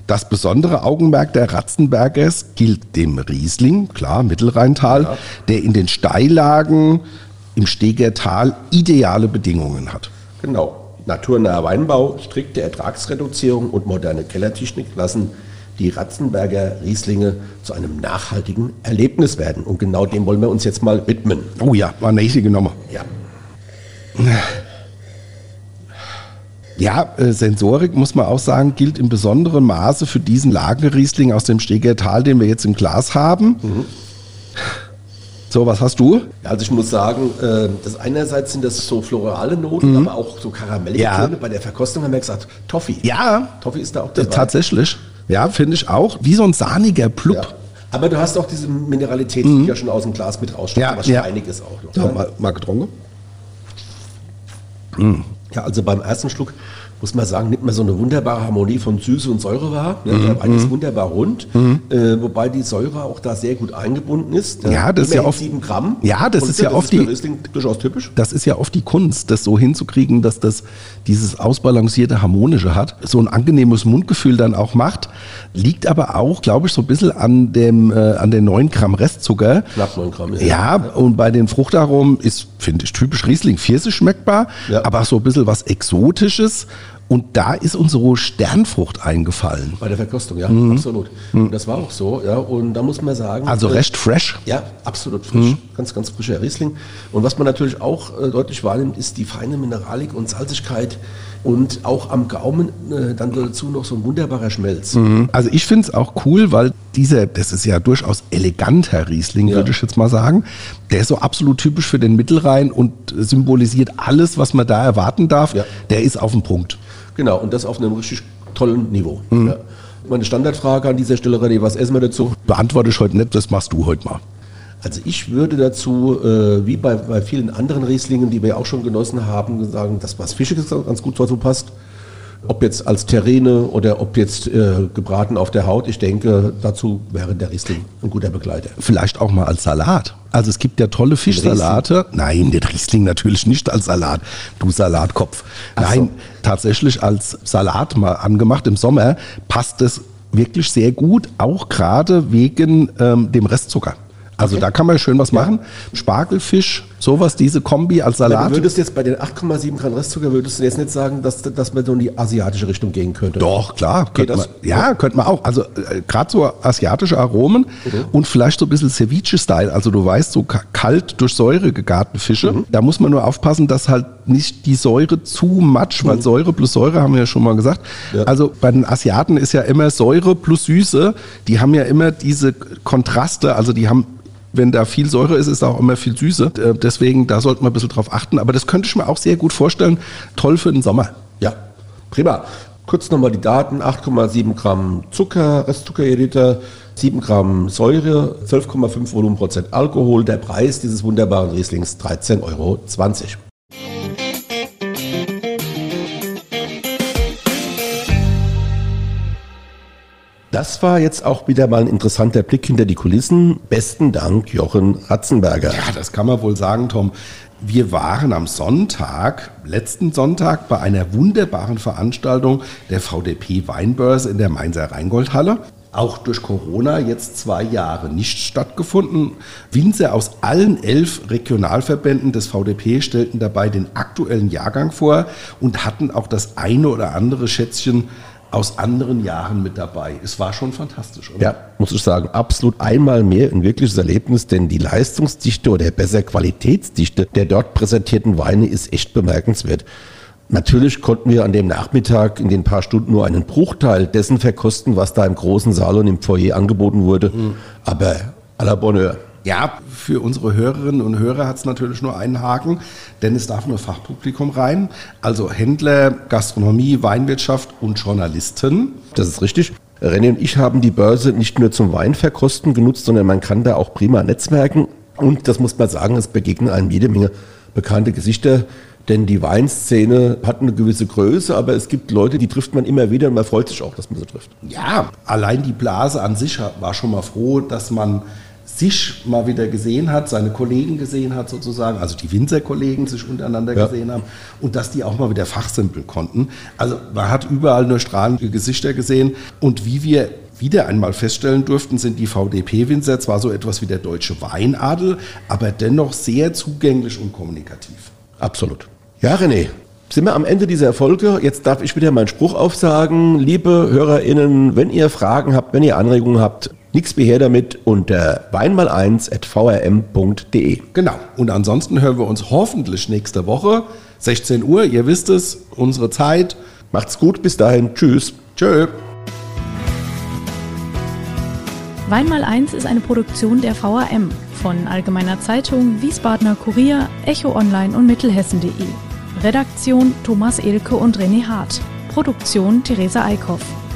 Das besondere Augenmerk der Ratzenbergers gilt dem Riesling, klar, Mittelrheintal, ja. der in den Steillagen im Stegertal ideale Bedingungen hat. Genau. Naturnaher Weinbau, strikte Ertragsreduzierung und moderne Kellertechnik lassen die Ratzenberger Rieslinge zu einem nachhaltigen Erlebnis werden. Und genau dem wollen wir uns jetzt mal widmen. Oh ja, war eine richtige Nummer. Ja. Ja, äh, Sensorik muss man auch sagen, gilt in besonderem Maße für diesen Lagenriesling aus dem Stegertal, den wir jetzt im Glas haben. Mhm. So, was hast du? Also ich muss sagen, äh, das einerseits sind das so florale Noten, mhm. aber auch so karamellige ja. Bei der Verkostung haben wir gesagt, Toffee. Ja. Toffee ist da auch dabei. Tatsächlich. Ja, finde ich auch. Wie so ein sahniger Plub. Ja. Aber du hast auch diese Mineralität, mhm. die ja schon aus dem Glas mit raussteigt, ja, was ja. einiges auch noch. Ja, ne? mal, mal getrunken. Mhm. Ja, also beim ersten Schluck muss man sagen, nimmt man so eine wunderbare Harmonie von Süße und Säure wahr. Ja, mhm. Alles mhm. wunderbar rund, mhm. äh, wobei die Säure auch da sehr gut eingebunden ist. Ja, das ist ja oft 7 Gramm. Ja, das ist ja das oft ist die durchaus typisch. Das ist ja oft die Kunst, das so hinzukriegen, dass das dieses ausbalancierte harmonische hat, so ein angenehmes Mundgefühl dann auch macht. Liegt aber auch, glaube ich, so ein bisschen an dem äh, an den 9 Gramm Restzucker. Knapp 9 Gramm. Ja, ja, und bei den Fruchtaromen ist, finde ich, typisch Riesling Pfirsich schmeckbar, ja. aber so ein bisschen was Exotisches. Und da ist unsere Sternfrucht eingefallen. Bei der Verkostung, ja, mhm. absolut. Mhm. Und das war auch so, ja. Und da muss man sagen. Also äh, recht fresh? Ja, absolut frisch. Mhm. Ganz, ganz frischer Riesling. Und was man natürlich auch äh, deutlich wahrnimmt, ist die feine Mineralik und Salzigkeit und auch am Gaumen äh, dann dazu noch so ein wunderbarer Schmelz. Mhm. Also ich finde es auch cool, weil dieser, das ist ja durchaus eleganter Riesling, ja. würde ich jetzt mal sagen. Der ist so absolut typisch für den Mittelrhein und symbolisiert alles, was man da erwarten darf. Ja. Der ist auf dem Punkt. Genau, und das auf einem richtig tollen Niveau. Mhm. Ja. Meine Standardfrage an dieser Stelle, René, was essen wir dazu? Beantworte ich heute nicht, das machst du heute mal. Also ich würde dazu, äh, wie bei, bei vielen anderen Rieslingen, die wir auch schon genossen haben, sagen, dass was Fischiges ganz gut dazu passt. Ob jetzt als Terrine oder ob jetzt äh, gebraten auf der Haut, ich denke, dazu wäre der Riesling ein guter Begleiter. Vielleicht auch mal als Salat. Also es gibt ja tolle Fischsalate. Nein, der Riesling natürlich nicht als Salat. Du Salatkopf. Ach Nein, so. tatsächlich als Salat mal angemacht im Sommer passt es wirklich sehr gut, auch gerade wegen ähm, dem Restzucker. Also okay. da kann man schön was machen. Spargelfisch, sowas, diese Kombi als Salat. du würdest jetzt bei den 8,7 Gramm Restzucker, würdest du jetzt nicht sagen, dass, dass man so in die asiatische Richtung gehen könnte? Doch, klar. Könnte man, ja, könnte man auch. Also äh, gerade so asiatische Aromen mhm. und vielleicht so ein bisschen Ceviche-Style. Also du weißt, so kalt durch Säure gegarten Fische. Mhm. Da muss man nur aufpassen, dass halt nicht die Säure zu matsch, weil mhm. Säure plus Säure haben wir ja schon mal gesagt. Ja. Also bei den Asiaten ist ja immer Säure plus Süße. Die haben ja immer diese Kontraste. Also die haben wenn da viel Säure ist, ist auch immer viel Süße. Äh, deswegen, da sollte man ein bisschen drauf achten. Aber das könnte ich mir auch sehr gut vorstellen. Toll für den Sommer. Ja, prima. Kurz nochmal die Daten. 8,7 Gramm Zucker, Restzucker je Liter, 7 Gramm Säure, 12,5 Volumenprozent Alkohol. Der Preis dieses wunderbaren Rieslings 13,20 Euro. Das war jetzt auch wieder mal ein interessanter Blick hinter die Kulissen. Besten Dank, Jochen Ratzenberger. Ja, das kann man wohl sagen, Tom. Wir waren am Sonntag, letzten Sonntag, bei einer wunderbaren Veranstaltung der VDP Weinbörse in der Mainzer Rheingoldhalle. Auch durch Corona jetzt zwei Jahre nicht stattgefunden. Winzer aus allen elf Regionalverbänden des VDP stellten dabei den aktuellen Jahrgang vor und hatten auch das eine oder andere Schätzchen aus anderen Jahren mit dabei. Es war schon fantastisch, oder? Ja, muss ich sagen, absolut einmal mehr ein wirkliches Erlebnis, denn die Leistungsdichte oder besser Qualitätsdichte der dort präsentierten Weine ist echt bemerkenswert. Natürlich konnten wir an dem Nachmittag in den paar Stunden nur einen Bruchteil dessen verkosten, was da im großen Salon im Foyer angeboten wurde. Mhm. Aber à la Bonheur. Ja, für unsere Hörerinnen und Hörer hat es natürlich nur einen Haken, denn es darf nur Fachpublikum rein, also Händler, Gastronomie, Weinwirtschaft und Journalisten. Das ist richtig. René und ich haben die Börse nicht nur zum Weinverkosten genutzt, sondern man kann da auch prima netzwerken. Und das muss man sagen, es begegnen einem jede Menge bekannte Gesichter. Denn die Weinszene hat eine gewisse Größe, aber es gibt Leute, die trifft man immer wieder und man freut sich auch, dass man sie trifft. Ja, allein die Blase an sich war schon mal froh, dass man sich mal wieder gesehen hat, seine Kollegen gesehen hat sozusagen, also die Winzerkollegen sich untereinander ja. gesehen haben und dass die auch mal wieder fachsimpeln konnten. Also man hat überall nur strahlende Gesichter gesehen und wie wir wieder einmal feststellen durften, sind die VDP-Winzer zwar so etwas wie der deutsche Weinadel, aber dennoch sehr zugänglich und kommunikativ. Absolut. Ja, René, sind wir am Ende dieser Folge. Jetzt darf ich wieder meinen Spruch aufsagen. Liebe HörerInnen, wenn ihr Fragen habt, wenn ihr Anregungen habt, Nichts wie her damit unter weinmal1 at vrm.de. Genau. Und ansonsten hören wir uns hoffentlich nächste Woche, 16 Uhr. Ihr wisst es, unsere Zeit. Macht's gut, bis dahin. Tschüss. Tschö. Wein mal eins ist eine Produktion der VAM von Allgemeiner Zeitung, Wiesbadener Kurier, Echo Online und Mittelhessen.de. Redaktion Thomas Elke und René Hart. Produktion Theresa Eickhoff.